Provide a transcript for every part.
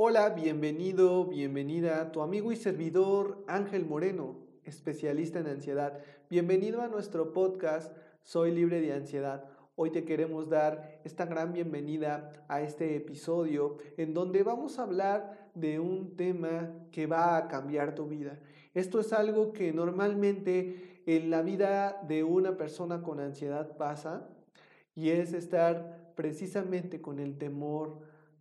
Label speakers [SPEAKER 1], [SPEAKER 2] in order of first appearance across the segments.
[SPEAKER 1] Hola, bienvenido, bienvenida, tu amigo y servidor Ángel Moreno, especialista en ansiedad. Bienvenido a nuestro podcast Soy libre de ansiedad. Hoy te queremos dar esta gran bienvenida a este episodio en donde vamos a hablar de un tema que va a cambiar tu vida. Esto es algo que normalmente en la vida de una persona con ansiedad pasa y es estar precisamente con el temor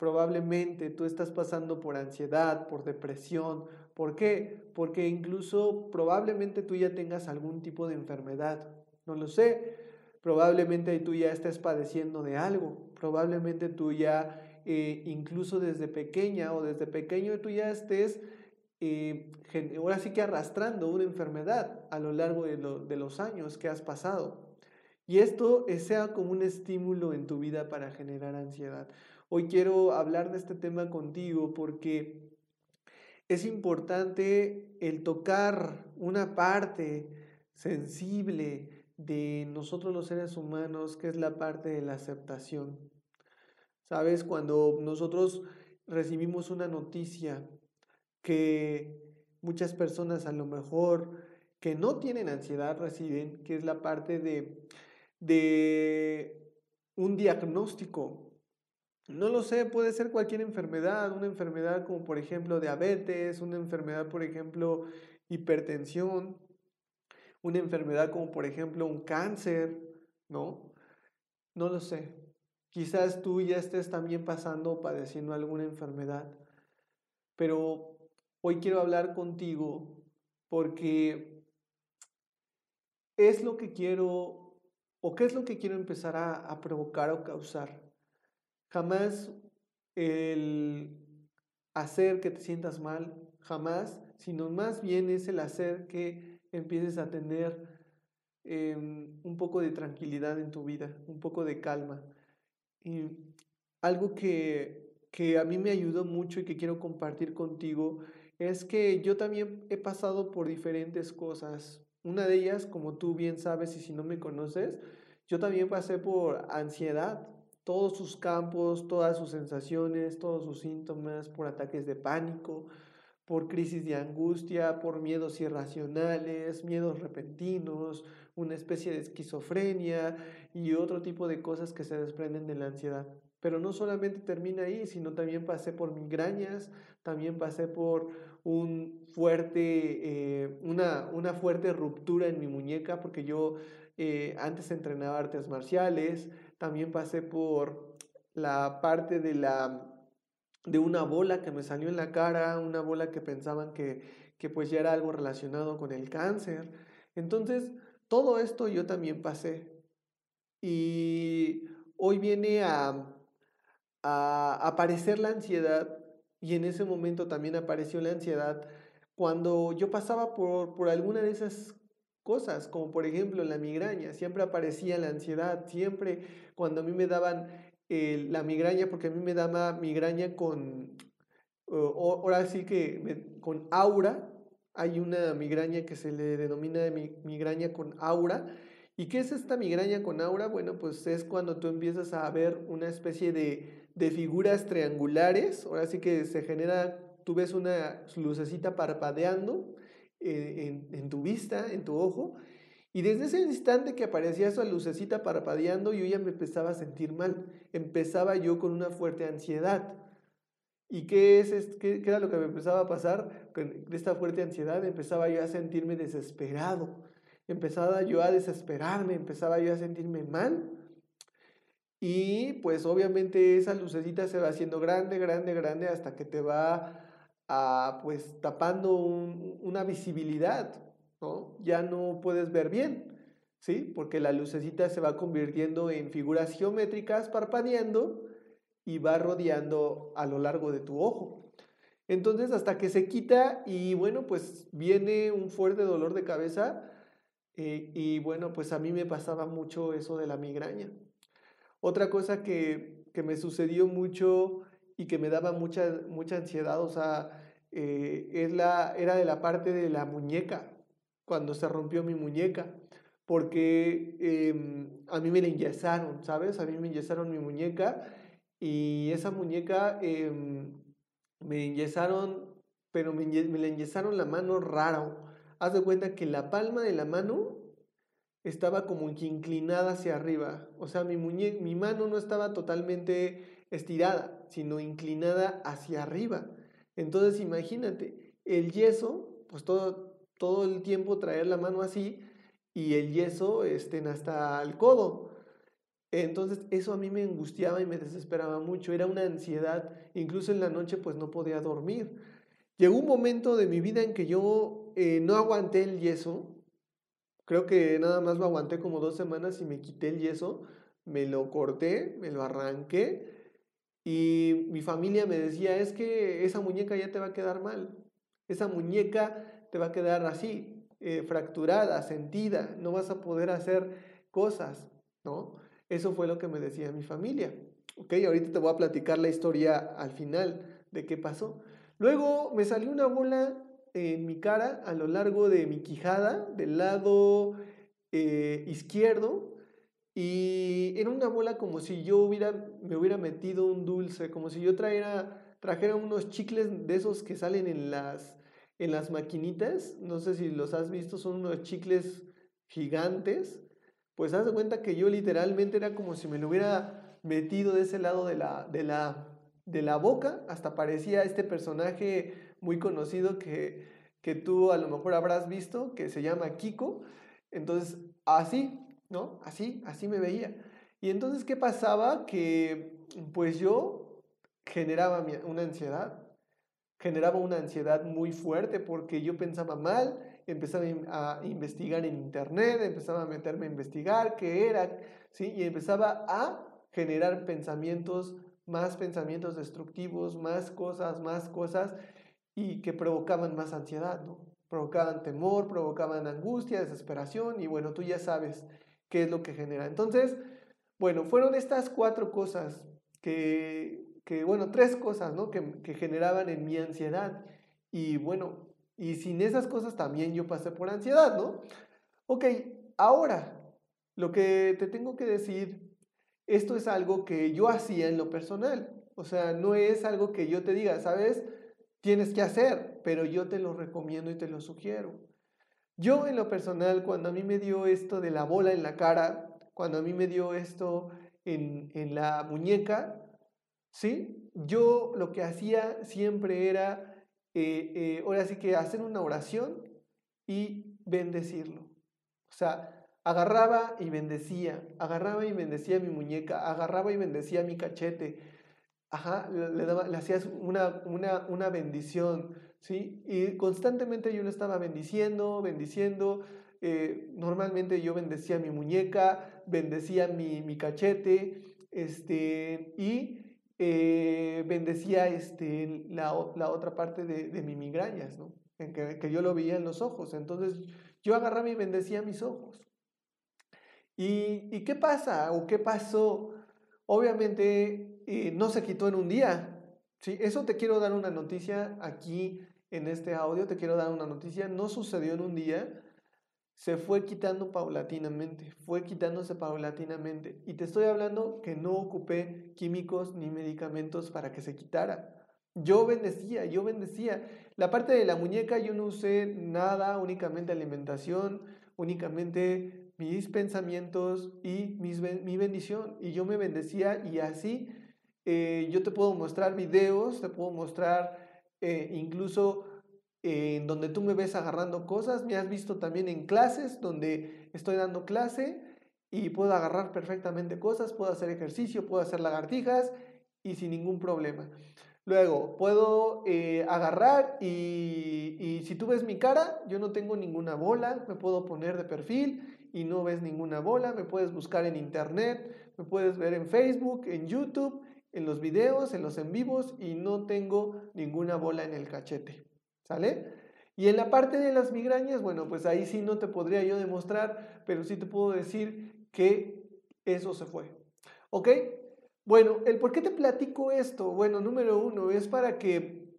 [SPEAKER 1] Probablemente tú estás pasando por ansiedad, por depresión. ¿Por qué? Porque incluso probablemente tú ya tengas algún tipo de enfermedad. No lo sé. Probablemente tú ya estés padeciendo de algo. Probablemente tú ya, eh, incluso desde pequeña o desde pequeño, tú ya estés, eh, ahora sí que arrastrando una enfermedad a lo largo de, de los años que has pasado. Y esto sea como un estímulo en tu vida para generar ansiedad. Hoy quiero hablar de este tema contigo porque es importante el tocar una parte sensible de nosotros los seres humanos, que es la parte de la aceptación. Sabes, cuando nosotros recibimos una noticia que muchas personas a lo mejor que no tienen ansiedad reciben, que es la parte de, un diagnóstico no lo sé, puede ser cualquier enfermedad, una enfermedad como por ejemplo diabetes, una enfermedad por ejemplo hipertensión, una enfermedad como por ejemplo un cáncer, ¿no? No lo sé. Quizás tú ya estés también pasando o padeciendo alguna enfermedad, pero hoy quiero hablar contigo porque es lo que quiero o qué es lo que quiero empezar a, a provocar o causar. Jamás el hacer que te sientas mal, jamás, sino más bien es el hacer que empieces a tener em, un poco de tranquilidad en tu vida, un poco de calma. Y algo que, que a mí me ayudó mucho y que quiero compartir contigo es que yo también he pasado por diferentes cosas. Una de ellas, como tú bien sabes y si no me conoces, yo también pasé por ansiedad, todos sus campos, todas sus sensaciones, todos sus síntomas, por ataques de pánico, por crisis de angustia, por miedos irracionales, miedos repentinos, una especie de esquizofrenia y otro tipo de cosas que se desprenden de la ansiedad. Pero no solamente termina ahí, sino también pasé por migrañas, también pasé por un fuerte, eh, una, una fuerte ruptura en mi muñeca, porque yo eh, antes entrenaba artes marciales, también pasé por la parte de la de una bola que me salió en la cara, una bola que pensaban que, que pues ya era algo relacionado con el cáncer. Entonces, todo esto yo también pasé. Y hoy viene a, aparecer la ansiedad y en ese momento también apareció la ansiedad cuando yo pasaba por, por alguna de esas cosas, como por ejemplo la migraña, siempre aparecía la ansiedad, siempre cuando a mí me daban eh, la migraña, porque a mí me daba migraña con, ahora sí que con aura, hay una migraña que se le denomina migraña con aura. ¿Y qué es esta migraña con aura? Bueno, pues es cuando tú empiezas a ver una especie de, de figuras triangulares, ahora sí que se genera, tú ves una lucecita parpadeando, eh, en, tu vista, en tu ojo. Y desde ese instante que aparecía esa lucecita parpadeando, yo ya me empezaba a sentir mal. Empezaba yo con una fuerte ansiedad. ¿Y qué, es, qué, qué era lo que me empezaba a pasar? Con esta fuerte ansiedad empezaba yo a sentirme desesperado. Empezaba yo a desesperarme, empezaba yo a sentirme mal. Y pues obviamente esa lucecita se va haciendo grande, grande, grande hasta que te va pues tapando una visibilidad. ¿no? Ya no puedes ver bien, ¿sí? Porque la lucecita se va convirtiendo en figuras geométricas parpadeando y va rodeando a lo largo de tu ojo. Entonces, hasta que se quita y bueno, pues viene un fuerte dolor de cabeza eh, y bueno, pues a mí me pasaba mucho eso de la migraña. Otra cosa que, que me sucedió mucho y que me daba mucha, mucha ansiedad, o sea, eh, es la, era de la parte de la muñeca, cuando se rompió mi muñeca, porque em, a mí me la enyesaron, ¿sabes? A mí me enyesaron mi muñeca y esa muñeca em, me enyesaron, pero me, me la la mano raro. Haz de cuenta que la palma de la mano estaba como que inclinada hacia arriba. O sea, mi, mi mano no estaba totalmente estirada, sino inclinada hacia arriba. Entonces, imagínate, el yeso, pues todo, todo el tiempo traer la mano así y el yeso estén hasta el codo. Entonces, eso a mí me angustiaba y me desesperaba mucho. Era una ansiedad. Incluso en la noche, pues no podía dormir. Llegó un momento de mi vida en que yo eh, no aguanté el yeso Creo que nada más lo aguanté como dos semanas y me quité el yeso, me lo corté, me lo arranqué y mi familia me decía, es que esa muñeca ya te va a quedar mal, esa muñeca te va a quedar así, eh, fracturada, sentida, no vas a poder hacer cosas, ¿no? Eso fue lo que me decía mi familia. Ok, ahorita te voy a platicar la historia al final de qué pasó. Luego me salió una bola en mi cara a lo largo de mi quijada, del lado eh, izquierdo, y era una bola como si yo hubiera, me hubiera metido un dulce, como si yo trajera, trajera unos chicles de esos que salen en las, en las maquinitas, no sé si los has visto, son unos chicles gigantes, pues haz de cuenta que yo literalmente era como si me lo hubiera metido de ese lado de la, de la, de la boca, hasta parecía este personaje muy conocido que, que tú a lo mejor habrás visto, que se llama Kiko. Entonces, así, ¿no? Así, así me veía. Y entonces, ¿qué pasaba? Que pues yo generaba una ansiedad, generaba una ansiedad muy fuerte porque yo pensaba mal, empezaba a investigar en internet, empezaba a meterme a investigar qué era, ¿sí? Y empezaba a generar pensamientos, más pensamientos destructivos, más cosas, más cosas y que provocaban más ansiedad. Provocaban temor, provocaban angustia, desesperación y bueno, tú ya sabes qué es lo que genera. Entonces, bueno, fueron estas cuatro cosas que, que bueno, tres cosas, ¿no? Que, generaban en mi ansiedad. Y bueno, y sin esas cosas también yo pasé por ansiedad, ¿no? Ok, ahora, lo que te tengo que decir, esto es algo que yo hacía en lo personal. O sea, no es algo que yo te diga, ¿sabes? tienes que hacer, pero yo te lo recomiendo y te lo sugiero. Yo en lo personal, cuando a mí me dio esto de la bola en la cara, cuando a mí me dio esto en, la muñeca, ¿sí? Yo lo que hacía siempre era, eh, eh, ahora sí que hacer una oración y bendecirlo. O sea, agarraba y bendecía, agarraba y bendecía mi muñeca, agarraba y bendecía mi cachete, Ajá, le, le hacías una, una, una, bendición, ¿sí? Y constantemente yo lo estaba bendiciendo, bendiciendo. Eh, normalmente yo bendecía mi muñeca, bendecía mi, mi cachete, este, y eh, bendecía este, la, la, otra parte de, de mis migrañas, ¿no? En que, que, yo lo veía en los ojos. Entonces yo agarraba y bendecía mis ojos. ¿Y, ¿Y qué pasa o qué pasó? Obviamente y no se quitó en un día. ¿sí? Eso te quiero dar una noticia aquí en este audio, te quiero dar una noticia. No sucedió en un día, se fue quitando paulatinamente, fue quitándose paulatinamente. Y te estoy hablando que no ocupé químicos ni medicamentos para que se quitara. Yo bendecía, yo bendecía. La parte de la muñeca yo no usé nada, únicamente alimentación, únicamente mis pensamientos y mis, mi bendición. Y yo me bendecía y así eh, yo te puedo mostrar videos, te puedo mostrar eh, incluso en donde tú me ves agarrando cosas. Me has visto también en clases donde estoy dando clase y puedo agarrar perfectamente cosas, puedo hacer ejercicio, puedo hacer lagartijas y sin ningún problema. Luego, puedo eh, agarrar y, si tú ves mi cara, yo no tengo ninguna bola, me puedo poner de perfil y no ves ninguna bola, me puedes buscar en internet, me puedes ver en Facebook, en YouTube, en los videos, en los en vivos y no tengo ninguna bola en el cachete. ¿Sale? Y en la parte de las migrañas, bueno, pues ahí sí no te podría yo demostrar, pero sí te puedo decir que eso se fue. ¿Ok? Bueno, el por qué te platico esto, bueno, número uno, es para que,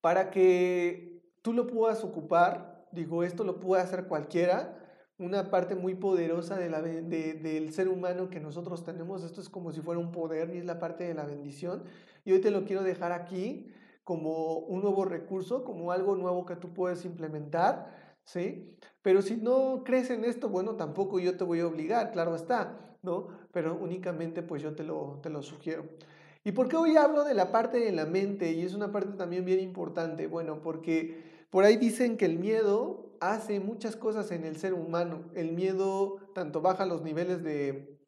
[SPEAKER 1] para que tú lo puedas ocupar, digo, esto lo puede hacer cualquiera, una parte muy poderosa del ser humano que nosotros tenemos, esto es como si fuera un poder y es la parte de la bendición, y hoy te lo quiero dejar aquí como un nuevo recurso, como algo nuevo que tú puedes implementar, ¿sí? Pero si no crees en esto, bueno, tampoco yo te voy a obligar, claro está, ¿no? Pero únicamente pues yo te lo, te lo sugiero. ¿Y por qué hoy hablo de la parte de la mente? Y es una parte también bien importante. Bueno, porque por ahí dicen que el miedo hace muchas cosas en el ser humano. El miedo tanto baja los niveles de,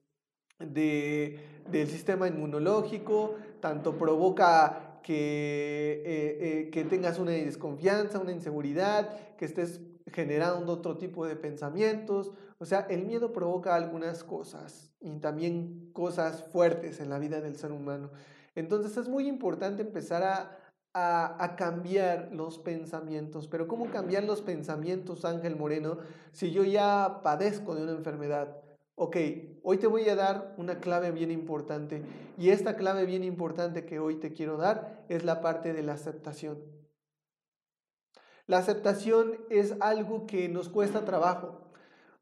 [SPEAKER 1] de del sistema inmunológico, tanto provoca que, eh, eh, que tengas una desconfianza, una inseguridad, que estés generando otro tipo de pensamientos. O sea, el miedo provoca algunas cosas y también cosas fuertes en la vida del ser humano. Entonces es muy importante empezar a, a, cambiar los pensamientos. Pero ¿cómo cambiar los pensamientos, Ángel Moreno, si yo ya padezco de una enfermedad? Ok, hoy te voy a dar una clave bien importante y esta clave bien importante que hoy te quiero dar es la parte de la aceptación. La aceptación es algo que nos cuesta trabajo.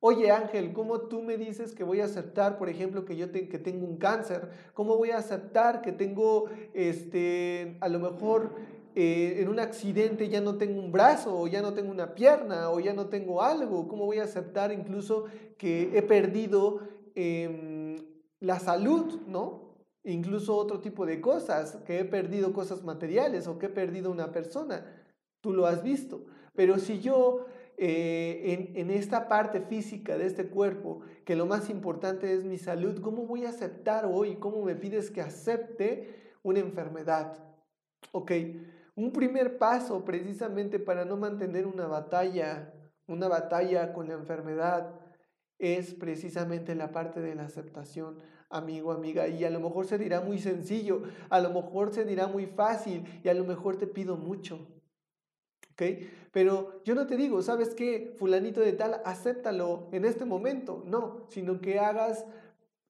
[SPEAKER 1] Oye Ángel, ¿cómo tú me dices que voy a aceptar, por ejemplo, que yo que tengo un cáncer? ¿Cómo voy a aceptar que tengo, este, a lo mejor eh, en un accidente ya no tengo un brazo o ya no tengo una pierna o ya no tengo algo? ¿Cómo voy a aceptar incluso que he perdido em, la salud, ¿no? Incluso otro tipo de cosas, que he perdido cosas materiales o que he perdido una persona. Tú lo has visto. Pero si yo eh, en, esta parte física de este cuerpo, que lo más importante es mi salud, ¿cómo voy a aceptar hoy? ¿Cómo me pides que acepte una enfermedad? Ok, un primer paso precisamente para no mantener una batalla, una batalla con la enfermedad, es precisamente la parte de la aceptación, amigo, amiga. Y a lo mejor se dirá muy sencillo, a lo mejor se dirá muy fácil y a lo mejor te pido mucho. Pero yo no te digo, ¿sabes qué? Fulanito de tal, acéptalo en este momento. No, sino que hagas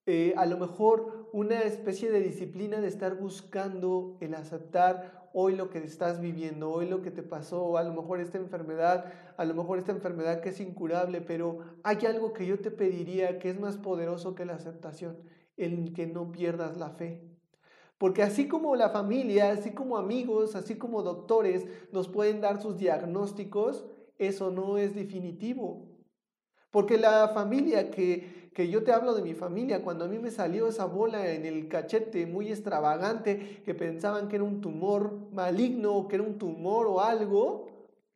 [SPEAKER 1] eh, a lo mejor una especie de disciplina de estar buscando el aceptar hoy lo que estás viviendo, hoy lo que te pasó, a lo mejor esta enfermedad, a lo mejor esta enfermedad que es incurable, pero hay algo que yo te pediría que es más poderoso que la aceptación, el que no pierdas la fe. Porque así como la familia, así como amigos, así como doctores nos pueden dar sus diagnósticos, eso no es definitivo. Porque la familia que, que yo te hablo de mi familia, cuando a mí me salió esa bola en el cachete muy extravagante, que pensaban que era un tumor maligno, que era un tumor o algo,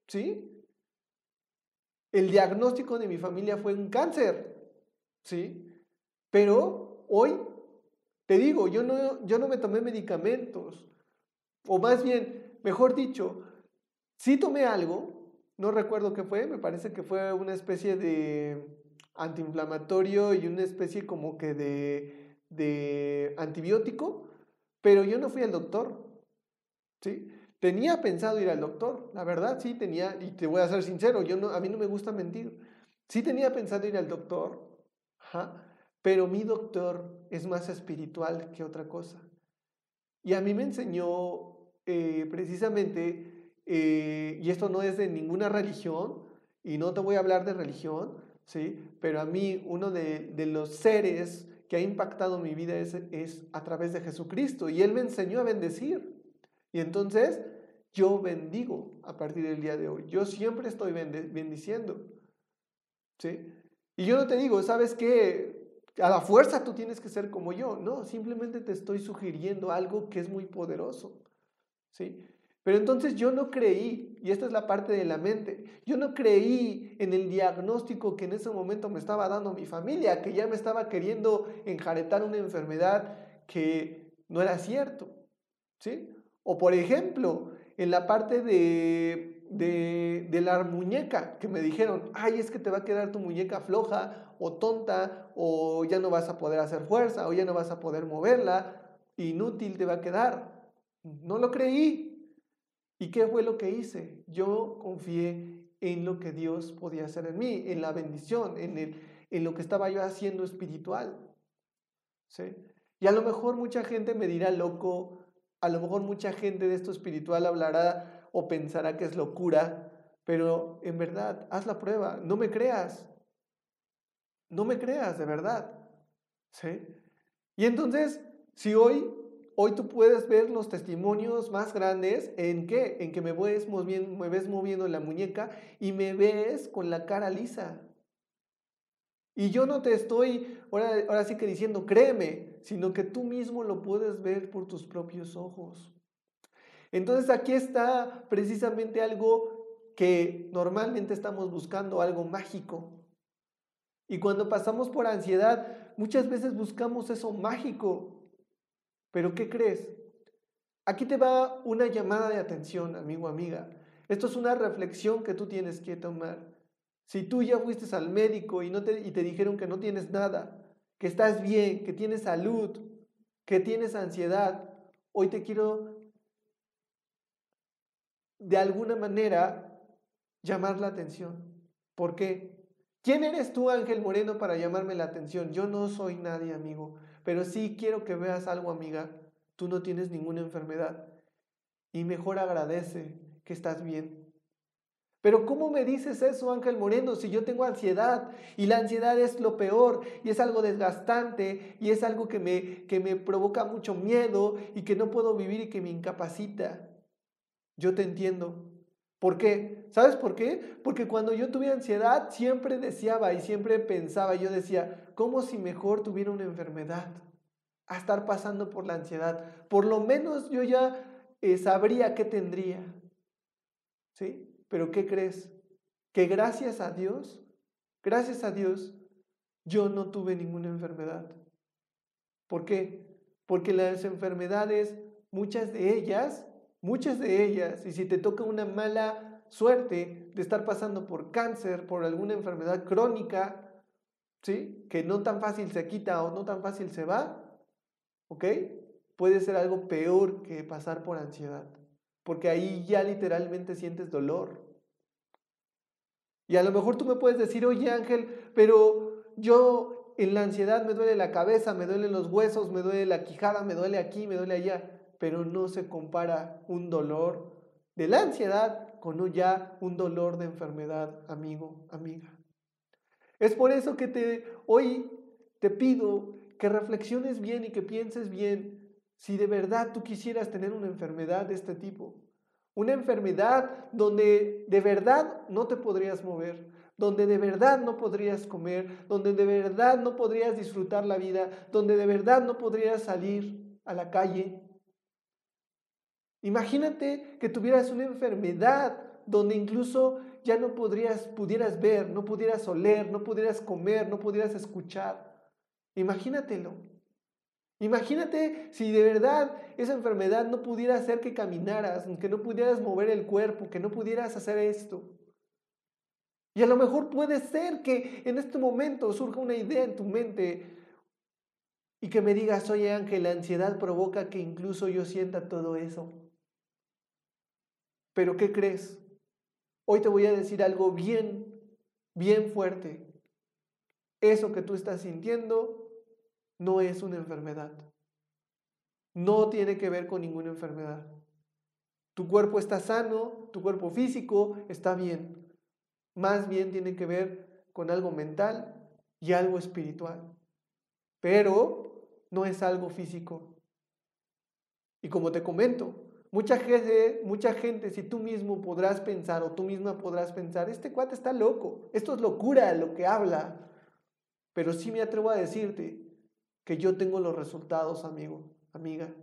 [SPEAKER 1] ¿sí? El diagnóstico de mi familia fue un cáncer, ¿sí? Pero hoy te digo, yo no, yo no me tomé medicamentos, o más bien, mejor dicho, sí tomé algo, no recuerdo qué fue, me parece que fue una especie de antiinflamatorio y una especie como que de, de antibiótico, pero yo no fui al doctor, ¿sí? Tenía pensado ir al doctor, la verdad, sí tenía, y te voy a ser sincero, yo no, a mí no me gusta mentir, sí tenía pensado ir al doctor, ajá, pero mi doctor es más espiritual que otra cosa. Y a mí me enseñó eh, precisamente, eh, y esto no es de ninguna religión, y no te voy a hablar de religión, ¿sí? pero a mí uno de, los seres que ha impactado mi vida es, es a través de Jesucristo, y Él me enseñó a bendecir. Y entonces yo bendigo a partir del día de hoy. Yo siempre estoy bendiciendo. ¿sí? Y yo no te digo, ¿sabes qué? A la fuerza tú tienes que ser como yo. No, simplemente te estoy sugiriendo algo que es muy poderoso. ¿Sí? Pero entonces yo no creí, y esta es la parte de la mente, yo no creí en el diagnóstico que en ese momento me estaba dando mi familia, que ya me estaba queriendo enjaretar una enfermedad que no era cierto. ¿Sí? O por ejemplo, en la parte de, de, de, la muñeca, que me dijeron, ay, es que te va a quedar tu muñeca floja o tonta, o ya no vas a poder hacer fuerza, o ya no vas a poder moverla, inútil te va a quedar. No lo creí. ¿Y qué fue lo que hice? Yo confié en lo que Dios podía hacer en mí, en la bendición, en, el, en lo que estaba yo haciendo espiritual. ¿Sí? Y a lo mejor mucha gente me dirá loco, a lo mejor mucha gente de esto espiritual hablará o pensará que es locura, pero en verdad, haz la prueba, no me creas, no me creas, de verdad. ¿Sí? Y entonces, si hoy hoy tú puedes ver los testimonios más grandes en qué? En que me ves moviendo, me ves moviendo la muñeca y me ves con la cara lisa. Y yo no te estoy ahora, ahora sí que diciendo, créeme, sino que tú mismo lo puedes ver por tus propios ojos. Entonces aquí está precisamente algo que normalmente estamos buscando, algo mágico. Y cuando pasamos por ansiedad, muchas veces buscamos eso mágico, pero ¿qué crees? Aquí te va una llamada de atención, amigo, amiga. Esto es una reflexión que tú tienes que tomar. Si tú ya fuiste al médico y, no te, y te dijeron que no tienes nada, que estás bien, que tienes salud, que tienes ansiedad, hoy te quiero de alguna manera llamar la atención. ¿Por qué? ¿Quién eres tú, Ángel Moreno, para llamarme la atención? Yo no soy nadie, amigo. Pero sí quiero que veas algo, amiga. Tú no tienes ninguna enfermedad. Y mejor agradece que estás bien. Pero ¿cómo me dices eso, Ángel Moreno, si yo tengo ansiedad? Y la ansiedad es lo peor y es algo desgastante y es algo que me, que me provoca mucho miedo y que no puedo vivir y que me incapacita. Yo te entiendo. ¿Por qué? ¿Sabes por qué? Porque cuando yo tuve ansiedad siempre deseaba y siempre pensaba, yo decía, ¿cómo si mejor tuviera una enfermedad? A estar pasando por la ansiedad. Por lo menos yo ya eh, sabría qué tendría. ¿Sí? Pero ¿qué crees? Que gracias a Dios, gracias a Dios, yo no tuve ninguna enfermedad. ¿Por qué? Porque las enfermedades, muchas de ellas, Muchas de ellas, y si te toca una mala suerte de estar pasando por cáncer, por alguna enfermedad crónica, ¿sí? Que no tan fácil se quita o no tan fácil se va, ¿ok? Puede ser algo peor que pasar por ansiedad, porque ahí ya literalmente sientes dolor. Y a lo mejor tú me puedes decir, oye Ángel, pero yo en la ansiedad me duele la cabeza, me duelen los huesos, me duele la quijada, me duele aquí, me duele allá pero no se compara un dolor de la ansiedad con ya un dolor de enfermedad, amigo, amiga. Es por eso que te, hoy te pido que reflexiones bien y que pienses bien si de verdad tú quisieras tener una enfermedad de este tipo. Una enfermedad donde de verdad no te podrías mover, donde de verdad no podrías comer, donde de verdad no podrías disfrutar la vida, donde de verdad no podrías salir a la calle, Imagínate que tuvieras una enfermedad donde incluso ya no podrías, pudieras ver, no pudieras oler, no pudieras comer, no pudieras escuchar. Imagínatelo. Imagínate si de verdad esa enfermedad no pudiera hacer que caminaras, que no pudieras mover el cuerpo, que no pudieras hacer esto. Y a lo mejor puede ser que en este momento surja una idea en tu mente y que me digas, oye Ángel, la ansiedad provoca que incluso yo sienta todo eso. Pero ¿qué crees? Hoy te voy a decir algo bien, bien fuerte. Eso que tú estás sintiendo no es una enfermedad. No tiene que ver con ninguna enfermedad. Tu cuerpo está sano, tu cuerpo físico está bien. Más bien tiene que ver con algo mental y algo espiritual. Pero no es algo físico. Y como te comento, Mucha gente, mucha gente, si tú mismo podrás pensar o tú misma podrás pensar, este cuate está loco, esto es locura lo que habla. Pero sí me atrevo a decirte que yo tengo los resultados, amigo, amiga.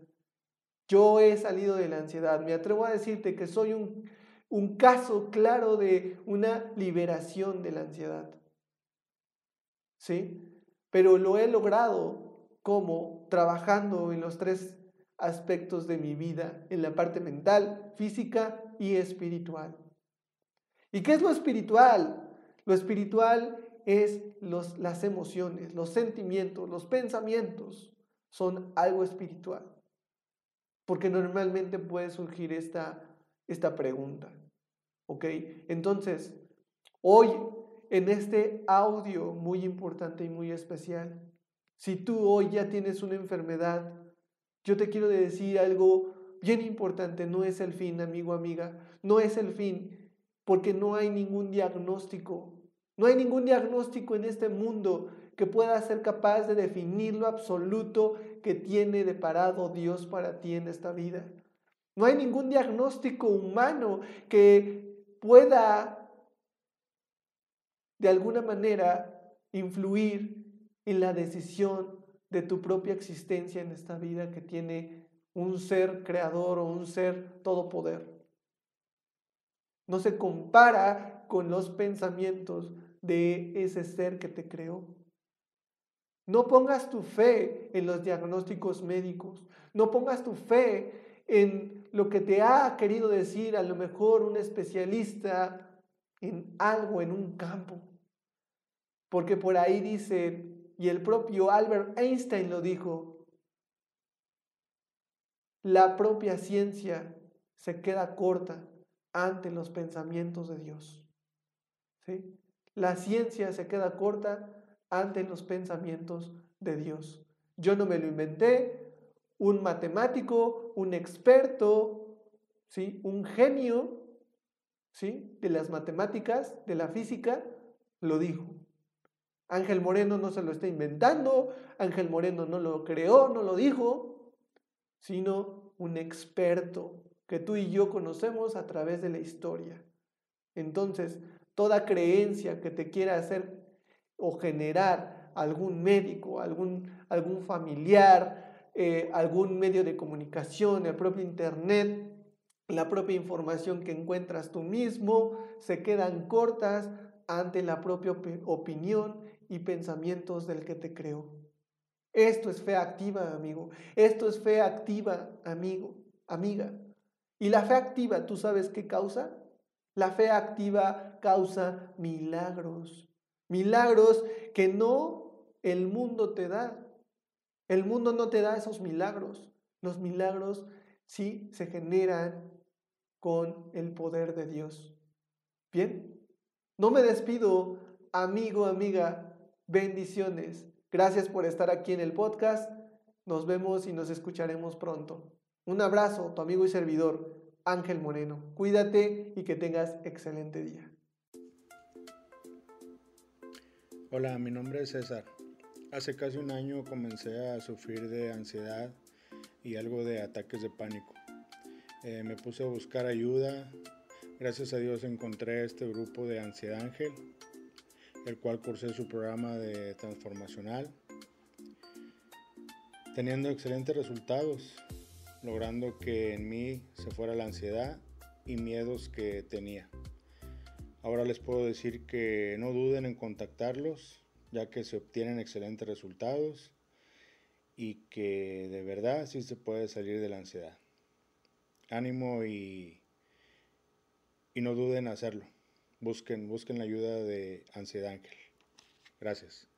[SPEAKER 1] Yo he salido de la ansiedad. Me atrevo a decirte que soy un, un caso claro de una liberación de la ansiedad. ¿Sí? Pero lo he logrado como trabajando en los tres aspectos de mi vida, en la parte mental, física y espiritual. ¿Y qué es lo espiritual? Lo espiritual es los, las emociones, los sentimientos, los pensamientos, son algo espiritual. Porque normalmente puede surgir esta, esta pregunta. ¿Ok? Entonces, hoy, en este audio muy importante y muy especial, si tú hoy ya tienes una enfermedad, yo te quiero decir algo bien importante, no es el fin, amigo, amiga, no es el fin, porque no hay ningún diagnóstico, no hay ningún diagnóstico en este mundo que pueda ser capaz de definir lo absoluto que tiene deparado Dios para ti en esta vida. No hay ningún diagnóstico humano que pueda de alguna manera influir en la decisión de tu propia existencia en esta vida que tiene un ser creador o un ser todopoder. No se compara con los pensamientos de ese ser que te creó. No pongas tu fe en los diagnósticos médicos. No pongas tu fe en lo que te ha querido decir a lo mejor un especialista en algo, en un campo. Porque por ahí dice, y el propio Albert Einstein lo dijo, la propia ciencia se queda corta ante los pensamientos de Dios. ¿Sí? La ciencia se queda corta ante los pensamientos de Dios. Yo no me lo inventé, un matemático, un experto, ¿sí? un genio ¿sí? de las matemáticas, de la física, lo dijo. Ángel Moreno no se lo está inventando, Ángel Moreno no lo creó, no lo dijo, sino un experto que tú y yo conocemos a través de la historia. Entonces, toda creencia que te quiera hacer o generar algún médico, algún, algún familiar, eh, algún medio de comunicación, el propio Internet, la propia información que encuentras tú mismo, se quedan cortas ante la propia opinión y pensamientos del que te creó. Esto es fe activa, amigo. Esto es fe activa, amigo, amiga. Y la fe activa, ¿tú sabes qué causa? La fe activa causa milagros. Milagros que no el mundo te da. El mundo no te da esos milagros. Los milagros sí se generan con el poder de Dios. Bien, no me despido, amigo, amiga. Bendiciones. Gracias por estar aquí en el podcast. Nos vemos y nos escucharemos pronto. Un abrazo, tu amigo y servidor, Ángel Moreno. Cuídate y que tengas excelente día.
[SPEAKER 2] Hola, mi nombre es César. Hace casi un año comencé a sufrir de ansiedad y algo de ataques de pánico. Eh, me puse a buscar ayuda. Gracias a Dios encontré este grupo de Ansiedad Ángel, el cual cursé su programa de transformacional, teniendo excelentes resultados, logrando que en mí se fuera la ansiedad y miedos que tenía. Ahora les puedo decir que no duden en contactarlos, ya que se obtienen excelentes resultados y que de verdad sí se puede salir de la ansiedad. Ánimo y, y no duden en hacerlo. Busquen, busquen la ayuda de Ansiedad Ángel. Gracias.